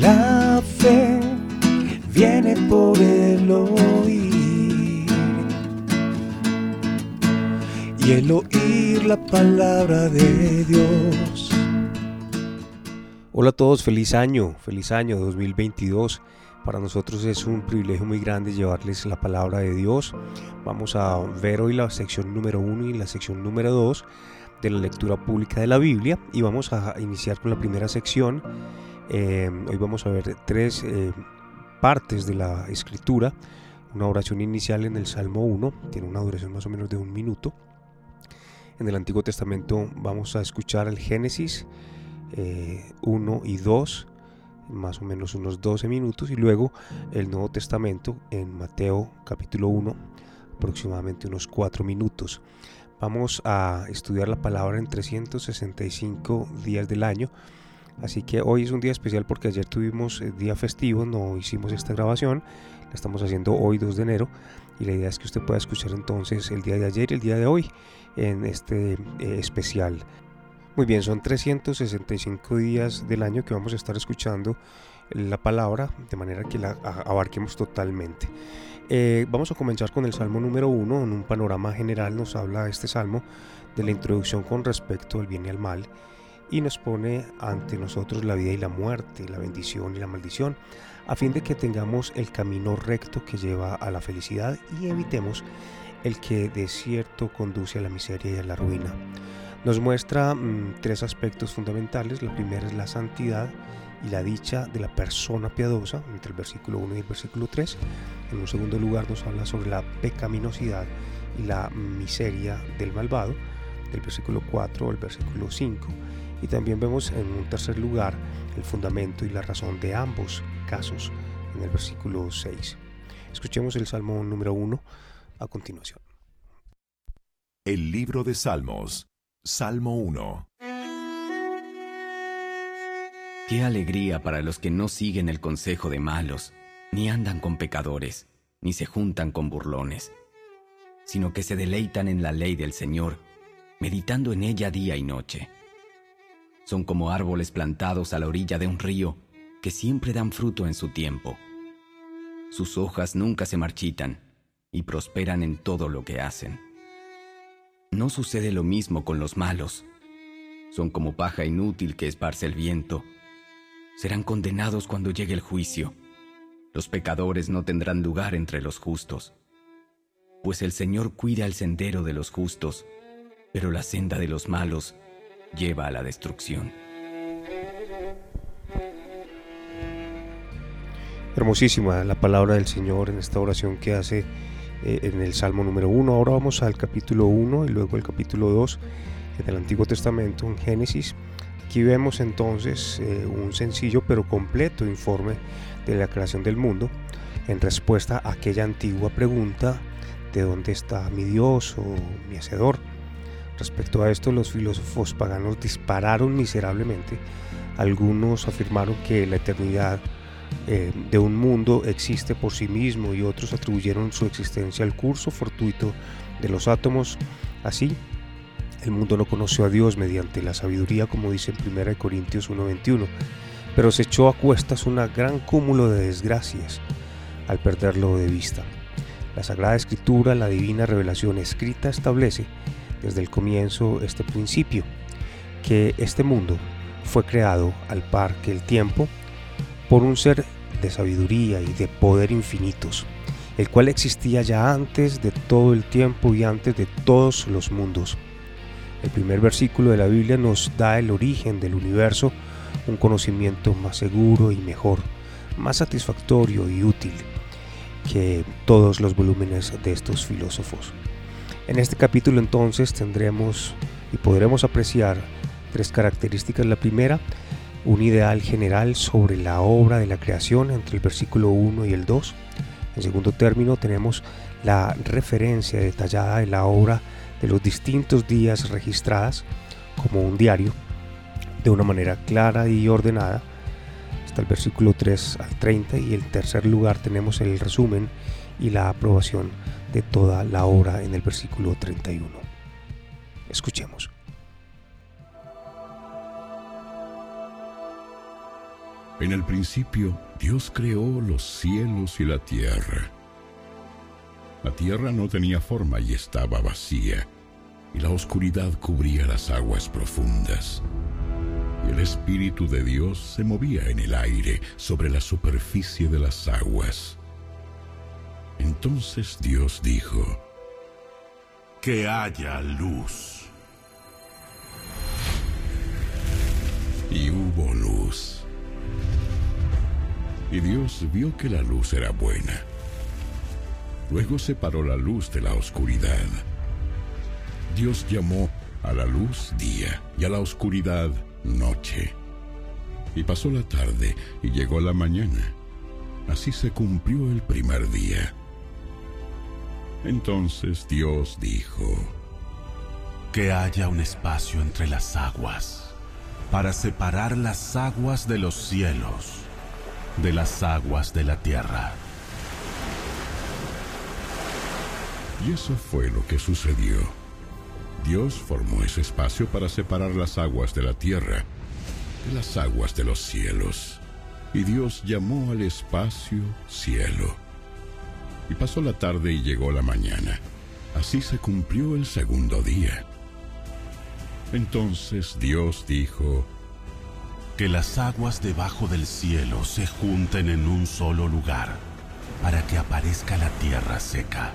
La fe viene por el oír y el oír la palabra de Dios. Hola a todos, feliz año, feliz año 2022. Para nosotros es un privilegio muy grande llevarles la palabra de Dios. Vamos a ver hoy la sección número 1 y la sección número 2 de la lectura pública de la Biblia y vamos a iniciar con la primera sección. Eh, hoy vamos a ver tres eh, partes de la escritura. Una oración inicial en el Salmo 1, tiene una duración más o menos de un minuto. En el Antiguo Testamento vamos a escuchar el Génesis 1 eh, y 2, más o menos unos 12 minutos, y luego el Nuevo Testamento en Mateo capítulo 1, aproximadamente unos 4 minutos. Vamos a estudiar la palabra en 365 días del año. Así que hoy es un día especial porque ayer tuvimos el día festivo, no hicimos esta grabación, la estamos haciendo hoy 2 de enero y la idea es que usted pueda escuchar entonces el día de ayer y el día de hoy en este eh, especial. Muy bien, son 365 días del año que vamos a estar escuchando la palabra de manera que la abarquemos totalmente. Eh, vamos a comenzar con el Salmo número 1. En un panorama general nos habla este Salmo de la introducción con respecto al bien y al mal y nos pone ante nosotros la vida y la muerte, la bendición y la maldición, a fin de que tengamos el camino recto que lleva a la felicidad y evitemos el que de cierto conduce a la miseria y a la ruina. Nos muestra mm, tres aspectos fundamentales. La primera es la santidad y la dicha de la persona piadosa, entre el versículo 1 y el versículo 3. En un segundo lugar nos habla sobre la pecaminosidad y la miseria del malvado, del versículo 4 al versículo 5. Y también vemos en un tercer lugar el fundamento y la razón de ambos casos en el versículo 6. Escuchemos el Salmo número 1 a continuación. El libro de Salmos, Salmo 1. Qué alegría para los que no siguen el consejo de malos, ni andan con pecadores, ni se juntan con burlones, sino que se deleitan en la ley del Señor, meditando en ella día y noche. Son como árboles plantados a la orilla de un río, que siempre dan fruto en su tiempo. Sus hojas nunca se marchitan y prosperan en todo lo que hacen. No sucede lo mismo con los malos. Son como paja inútil que esparce el viento serán condenados cuando llegue el juicio. Los pecadores no tendrán lugar entre los justos, pues el Señor cuida el sendero de los justos, pero la senda de los malos lleva a la destrucción. Hermosísima la palabra del Señor en esta oración que hace eh, en el Salmo número 1. Ahora vamos al capítulo 1 y luego el capítulo 2 del Antiguo Testamento en Génesis. Aquí vemos entonces eh, un sencillo pero completo informe de la creación del mundo en respuesta a aquella antigua pregunta de dónde está mi Dios o mi Hacedor. Respecto a esto, los filósofos paganos dispararon miserablemente. Algunos afirmaron que la eternidad eh, de un mundo existe por sí mismo y otros atribuyeron su existencia al curso fortuito de los átomos. Así, el mundo no conoció a Dios mediante la sabiduría, como dice en 1 Corintios 1:21, pero se echó a cuestas un gran cúmulo de desgracias al perderlo de vista. La Sagrada Escritura, la divina revelación escrita, establece desde el comienzo este principio, que este mundo fue creado al par que el tiempo por un ser de sabiduría y de poder infinitos, el cual existía ya antes de todo el tiempo y antes de todos los mundos. El primer versículo de la Biblia nos da el origen del universo, un conocimiento más seguro y mejor, más satisfactorio y útil que todos los volúmenes de estos filósofos. En este capítulo entonces tendremos y podremos apreciar tres características. La primera, un ideal general sobre la obra de la creación entre el versículo 1 y el 2. En segundo término tenemos la referencia detallada de la obra de los distintos días registradas como un diario de una manera clara y ordenada hasta el versículo 3 al 30 y el tercer lugar tenemos el resumen y la aprobación toda la obra en el versículo 31. Escuchemos. En el principio, Dios creó los cielos y la tierra. La tierra no tenía forma y estaba vacía, y la oscuridad cubría las aguas profundas. Y el Espíritu de Dios se movía en el aire sobre la superficie de las aguas. Entonces Dios dijo, Que haya luz. Y hubo luz. Y Dios vio que la luz era buena. Luego separó la luz de la oscuridad. Dios llamó a la luz día y a la oscuridad noche. Y pasó la tarde y llegó la mañana. Así se cumplió el primer día. Entonces Dios dijo, Que haya un espacio entre las aguas, para separar las aguas de los cielos, de las aguas de la tierra. Y eso fue lo que sucedió. Dios formó ese espacio para separar las aguas de la tierra de las aguas de los cielos. Y Dios llamó al espacio cielo. Y pasó la tarde y llegó la mañana. Así se cumplió el segundo día. Entonces Dios dijo, Que las aguas debajo del cielo se junten en un solo lugar, para que aparezca la tierra seca.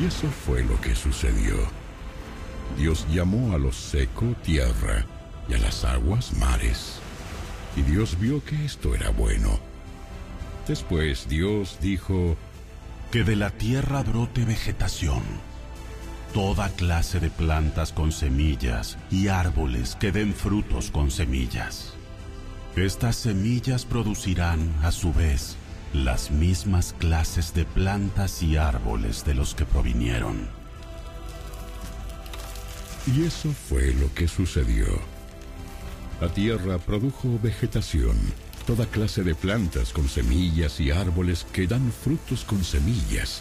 Y eso fue lo que sucedió. Dios llamó a lo seco tierra y a las aguas mares. Y Dios vio que esto era bueno. Después Dios dijo, Que de la tierra brote vegetación, toda clase de plantas con semillas y árboles que den frutos con semillas. Estas semillas producirán, a su vez, las mismas clases de plantas y árboles de los que provinieron. Y eso fue lo que sucedió. La tierra produjo vegetación, toda clase de plantas con semillas y árboles que dan frutos con semillas.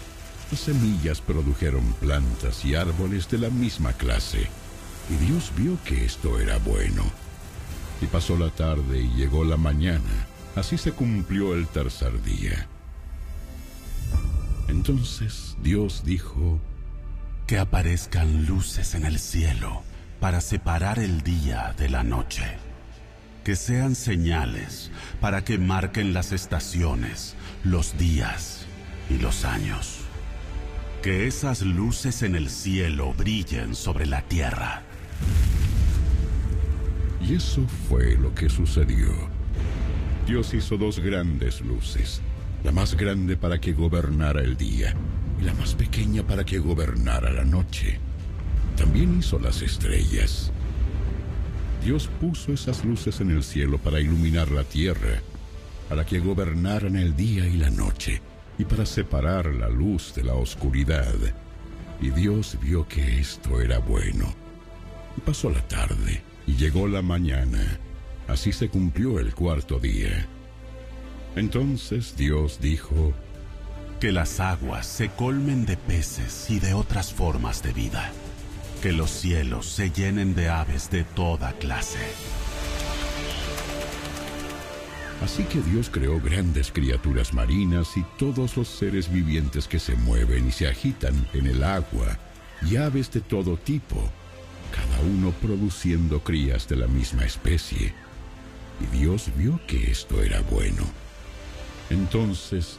Las semillas produjeron plantas y árboles de la misma clase. Y Dios vio que esto era bueno. Y pasó la tarde y llegó la mañana. Así se cumplió el tercer día. Entonces Dios dijo, Que aparezcan luces en el cielo para separar el día de la noche. Que sean señales para que marquen las estaciones, los días y los años. Que esas luces en el cielo brillen sobre la tierra. Y eso fue lo que sucedió. Dios hizo dos grandes luces, la más grande para que gobernara el día y la más pequeña para que gobernara la noche. También hizo las estrellas. Dios puso esas luces en el cielo para iluminar la tierra, para que gobernaran el día y la noche, y para separar la luz de la oscuridad. Y Dios vio que esto era bueno. Pasó la tarde, y llegó la mañana. Así se cumplió el cuarto día. Entonces Dios dijo, Que las aguas se colmen de peces y de otras formas de vida. Que los cielos se llenen de aves de toda clase. Así que Dios creó grandes criaturas marinas y todos los seres vivientes que se mueven y se agitan en el agua, y aves de todo tipo, cada uno produciendo crías de la misma especie. Y Dios vio que esto era bueno. Entonces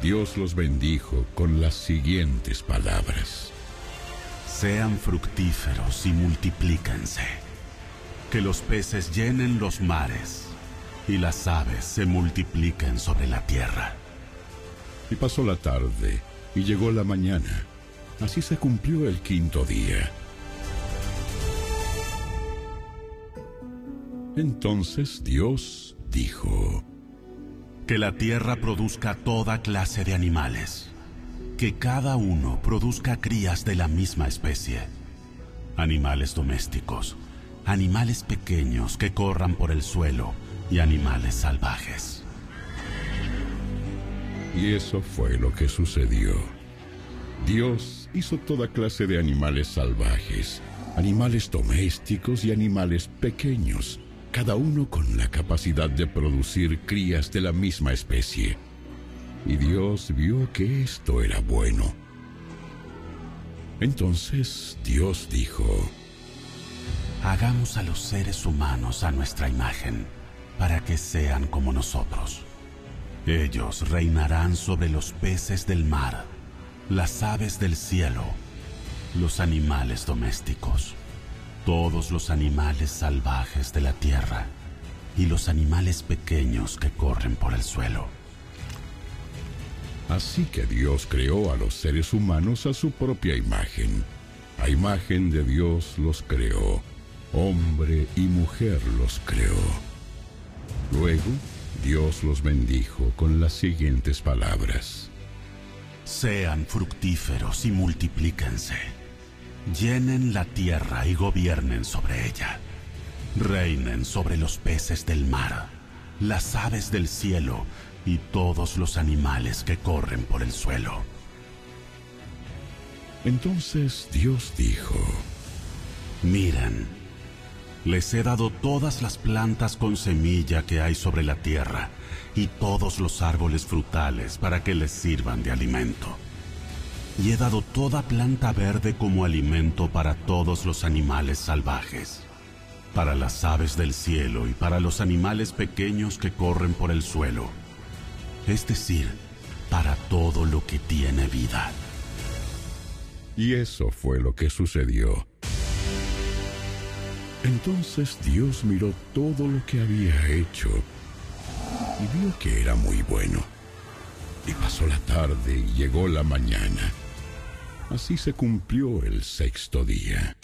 Dios los bendijo con las siguientes palabras. Sean fructíferos y multiplíquense. Que los peces llenen los mares y las aves se multipliquen sobre la tierra. Y pasó la tarde y llegó la mañana. Así se cumplió el quinto día. Entonces Dios dijo, Que la tierra produzca toda clase de animales, que cada uno produzca crías de la misma especie, animales domésticos, animales pequeños que corran por el suelo y animales salvajes. Y eso fue lo que sucedió. Dios hizo toda clase de animales salvajes, animales domésticos y animales pequeños, cada uno con la capacidad de producir crías de la misma especie. Y Dios vio que esto era bueno. Entonces Dios dijo, Hagamos a los seres humanos a nuestra imagen, para que sean como nosotros. Ellos reinarán sobre los peces del mar, las aves del cielo, los animales domésticos todos los animales salvajes de la tierra y los animales pequeños que corren por el suelo. Así que Dios creó a los seres humanos a su propia imagen. A imagen de Dios los creó. Hombre y mujer los creó. Luego, Dios los bendijo con las siguientes palabras. Sean fructíferos y multiplíquense llenen la tierra y gobiernen sobre ella. Reinen sobre los peces del mar, las aves del cielo y todos los animales que corren por el suelo. Entonces Dios dijo, Miren, les he dado todas las plantas con semilla que hay sobre la tierra y todos los árboles frutales para que les sirvan de alimento y he dado toda planta verde como alimento para todos los animales salvajes, para las aves del cielo y para los animales pequeños que corren por el suelo, es decir, para todo lo que tiene vida. Y eso fue lo que sucedió. Entonces Dios miró todo lo que había hecho y vio que era muy bueno. Y pasó la tarde y llegó la mañana. Así se cumplió el sexto día.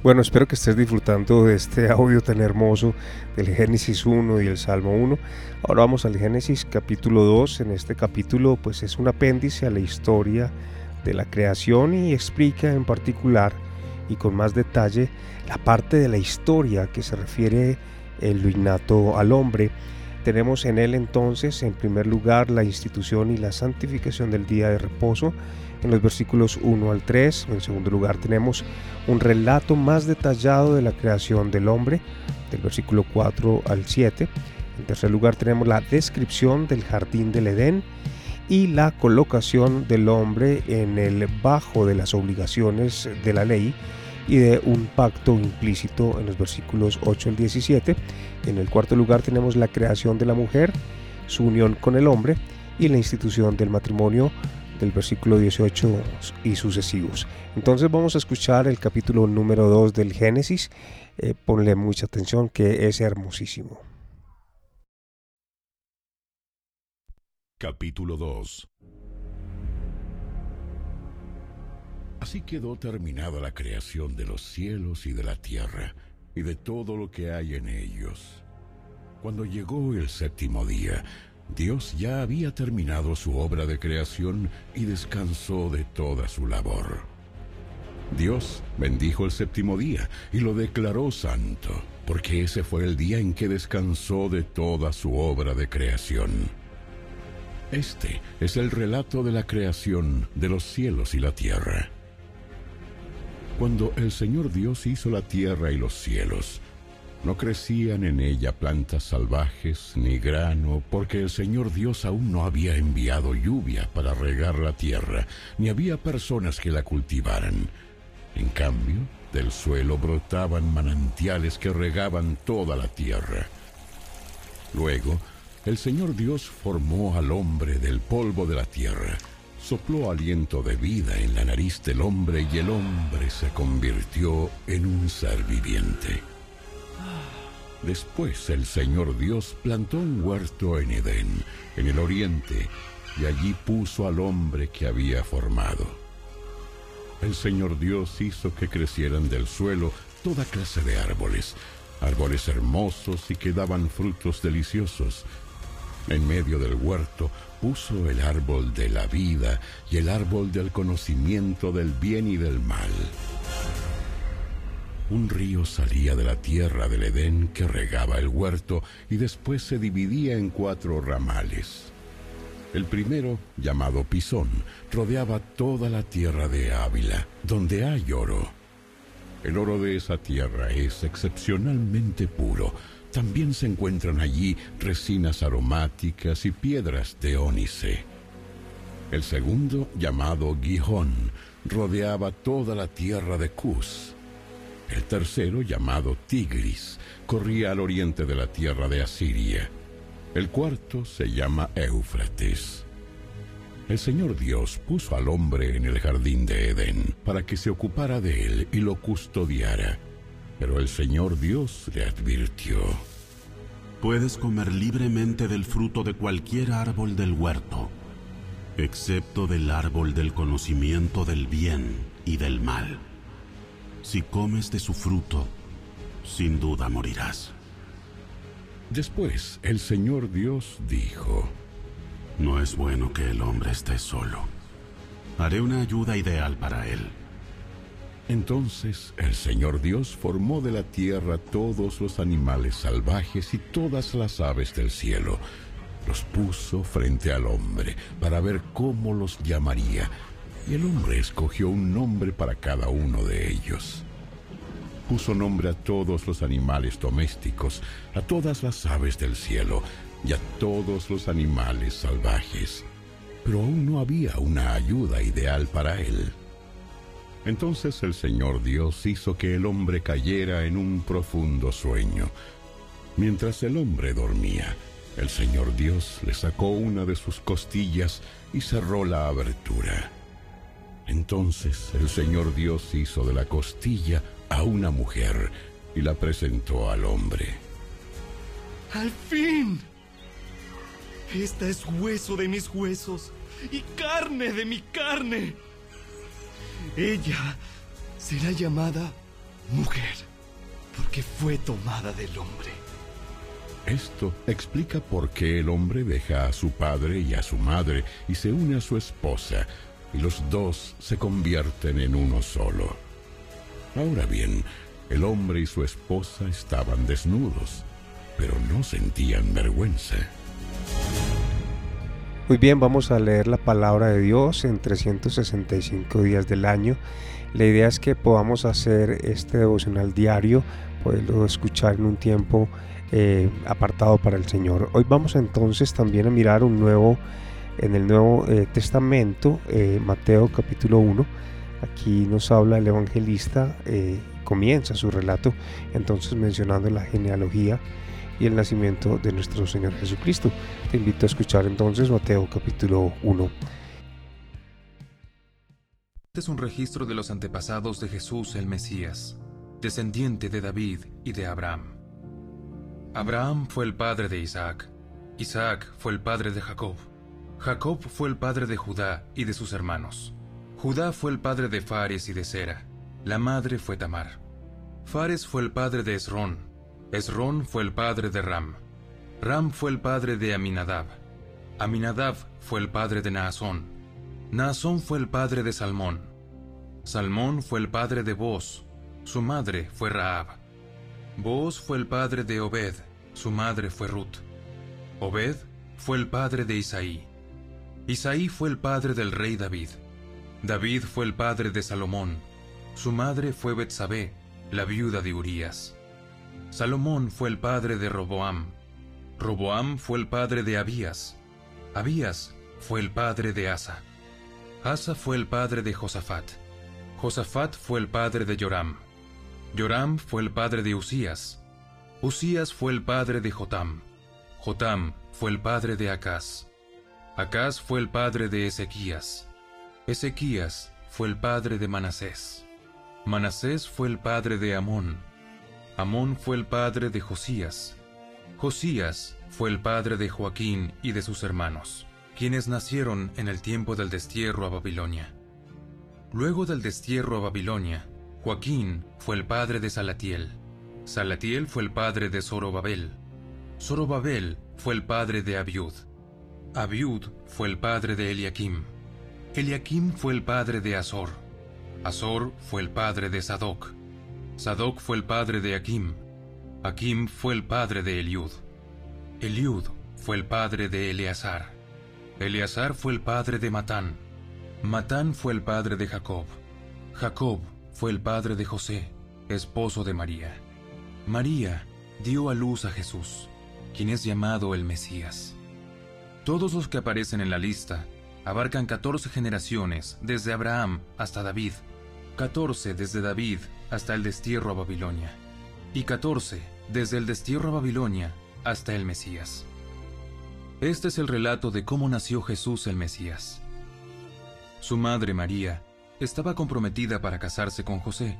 Bueno, espero que estés disfrutando de este audio tan hermoso del Génesis 1 y el Salmo 1. Ahora vamos al Génesis capítulo 2. En este capítulo pues es un apéndice a la historia de la creación y explica en particular y con más detalle la parte de la historia que se refiere en lo innato al hombre. Tenemos en él entonces, en primer lugar, la institución y la santificación del día de reposo en los versículos 1 al 3. En segundo lugar, tenemos un relato más detallado de la creación del hombre, del versículo 4 al 7. En tercer lugar, tenemos la descripción del jardín del Edén y la colocación del hombre en el bajo de las obligaciones de la ley y de un pacto implícito en los versículos 8 al 17. En el cuarto lugar tenemos la creación de la mujer, su unión con el hombre y la institución del matrimonio del versículo 18 y sucesivos. Entonces vamos a escuchar el capítulo número 2 del Génesis. Eh, ponle mucha atención que es hermosísimo. Capítulo 2 Así quedó terminada la creación de los cielos y de la tierra, y de todo lo que hay en ellos. Cuando llegó el séptimo día, Dios ya había terminado su obra de creación y descansó de toda su labor. Dios bendijo el séptimo día y lo declaró santo, porque ese fue el día en que descansó de toda su obra de creación. Este es el relato de la creación de los cielos y la tierra. Cuando el Señor Dios hizo la tierra y los cielos, no crecían en ella plantas salvajes ni grano, porque el Señor Dios aún no había enviado lluvia para regar la tierra, ni había personas que la cultivaran. En cambio, del suelo brotaban manantiales que regaban toda la tierra. Luego, el Señor Dios formó al hombre del polvo de la tierra, sopló aliento de vida en la nariz del hombre y el hombre se convirtió en un ser viviente. Después el Señor Dios plantó un huerto en Edén, en el oriente, y allí puso al hombre que había formado. El Señor Dios hizo que crecieran del suelo toda clase de árboles, árboles hermosos y que daban frutos deliciosos, en medio del huerto puso el árbol de la vida y el árbol del conocimiento del bien y del mal. Un río salía de la tierra del Edén que regaba el huerto y después se dividía en cuatro ramales. El primero, llamado Pisón, rodeaba toda la tierra de Ávila, donde hay oro. El oro de esa tierra es excepcionalmente puro. También se encuentran allí resinas aromáticas y piedras de ónice. El segundo, llamado Gijón, rodeaba toda la tierra de Cus. El tercero, llamado Tigris, corría al oriente de la tierra de Asiria. El cuarto se llama Éufrates. El Señor Dios puso al hombre en el jardín de Edén para que se ocupara de él y lo custodiara. Pero el Señor Dios le advirtió. Puedes comer libremente del fruto de cualquier árbol del huerto, excepto del árbol del conocimiento del bien y del mal. Si comes de su fruto, sin duda morirás. Después el Señor Dios dijo, No es bueno que el hombre esté solo. Haré una ayuda ideal para él. Entonces el Señor Dios formó de la tierra todos los animales salvajes y todas las aves del cielo. Los puso frente al hombre para ver cómo los llamaría y el hombre escogió un nombre para cada uno de ellos. Puso nombre a todos los animales domésticos, a todas las aves del cielo y a todos los animales salvajes. Pero aún no había una ayuda ideal para él. Entonces el Señor Dios hizo que el hombre cayera en un profundo sueño. Mientras el hombre dormía, el Señor Dios le sacó una de sus costillas y cerró la abertura. Entonces el Señor Dios hizo de la costilla a una mujer y la presentó al hombre. ¡Al fin! Esta es hueso de mis huesos y carne de mi carne. Ella será llamada mujer porque fue tomada del hombre. Esto explica por qué el hombre deja a su padre y a su madre y se une a su esposa y los dos se convierten en uno solo. Ahora bien, el hombre y su esposa estaban desnudos, pero no sentían vergüenza. Muy bien, vamos a leer la palabra de Dios en 365 días del año. La idea es que podamos hacer este devocional diario, poderlo escuchar en un tiempo eh, apartado para el Señor. Hoy vamos entonces también a mirar un nuevo en el Nuevo eh, Testamento, eh, Mateo capítulo 1. Aquí nos habla el evangelista, eh, comienza su relato entonces mencionando la genealogía y el nacimiento de nuestro Señor Jesucristo. Te invito a escuchar entonces Mateo capítulo 1. Este es un registro de los antepasados de Jesús el Mesías, descendiente de David y de Abraham. Abraham fue el padre de Isaac, Isaac fue el padre de Jacob, Jacob fue el padre de Judá y de sus hermanos. Judá fue el padre de Fares y de Sera. La madre fue Tamar. Fares fue el padre de Esrón. Esrón fue el padre de Ram. Ram fue el padre de Aminadab. Aminadab fue el padre de Naasón. Naasón fue el padre de Salmón. Salmón fue el padre de Boz. Su madre fue Raab. Boz fue el padre de Obed. Su madre fue Ruth. Obed fue el padre de Isaí. Isaí fue el padre del rey David. David fue el padre de Salomón. Su madre fue Betsabé, la viuda de Urías. Salomón fue el padre de Roboam. Roboam fue el padre de Abías. Abías fue el padre de Asa. Asa fue el padre de Josafat. Josafat fue el padre de Joram. Joram fue el padre de Usías. Usías fue el padre de Jotam. Jotam fue el padre de Acaz. Acaz fue el padre de Ezequías. Ezequías fue el padre de Manasés. Manasés fue el padre de Amón. Amón fue el padre de Josías. Josías fue el padre de Joaquín y de sus hermanos, quienes nacieron en el tiempo del destierro a Babilonia. Luego del destierro a Babilonia, Joaquín fue el padre de Salatiel. Salatiel fue el padre de Zorobabel. Zorobabel fue el padre de Abiud. Abiud fue el padre de Eliakim. Eliakim fue el padre de Azor. Azor fue el padre de Sadoc. Sadoc fue el padre de Akim. Akim fue el padre de Eliud. Eliud fue el padre de Eleazar. Eleazar fue el padre de Matán. Matán fue el padre de Jacob. Jacob fue el padre de José, esposo de María. María dio a luz a Jesús, quien es llamado el Mesías. Todos los que aparecen en la lista abarcan 14 generaciones desde Abraham hasta David, 14 desde David hasta el destierro a Babilonia, y 14 desde el destierro a Babilonia hasta el Mesías. Este es el relato de cómo nació Jesús el Mesías. Su madre María estaba comprometida para casarse con José,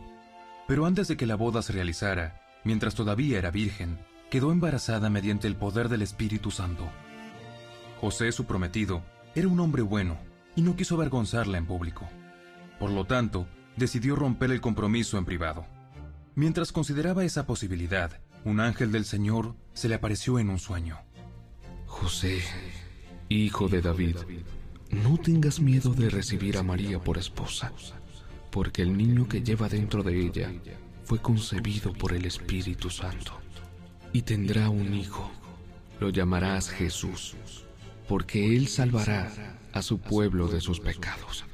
pero antes de que la boda se realizara, mientras todavía era virgen, quedó embarazada mediante el poder del Espíritu Santo. José, su prometido, era un hombre bueno y no quiso avergonzarla en público. Por lo tanto, decidió romper el compromiso en privado. Mientras consideraba esa posibilidad, un ángel del Señor se le apareció en un sueño. José, hijo de David, no tengas miedo de recibir a María por esposa, porque el niño que lleva dentro de ella fue concebido por el Espíritu Santo, y tendrá un hijo. Lo llamarás Jesús, porque él salvará a su pueblo de sus pecados.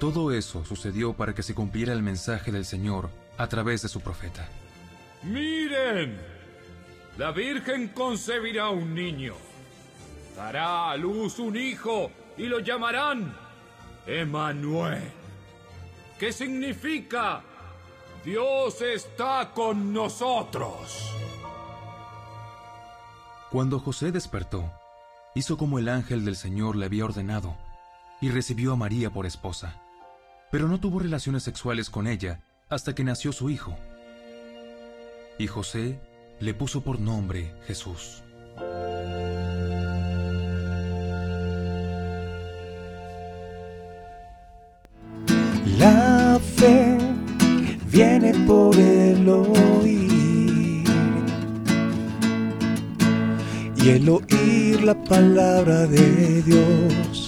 Todo eso sucedió para que se cumpliera el mensaje del Señor a través de su profeta. Miren, la Virgen concebirá un niño. Dará a luz un hijo y lo llamarán Emanuel. ¿Qué significa? Dios está con nosotros. Cuando José despertó, hizo como el ángel del Señor le había ordenado y recibió a María por esposa, pero no tuvo relaciones sexuales con ella hasta que nació su hijo. Y José le puso por nombre Jesús. La fe viene por el y el oír la palabra de Dios.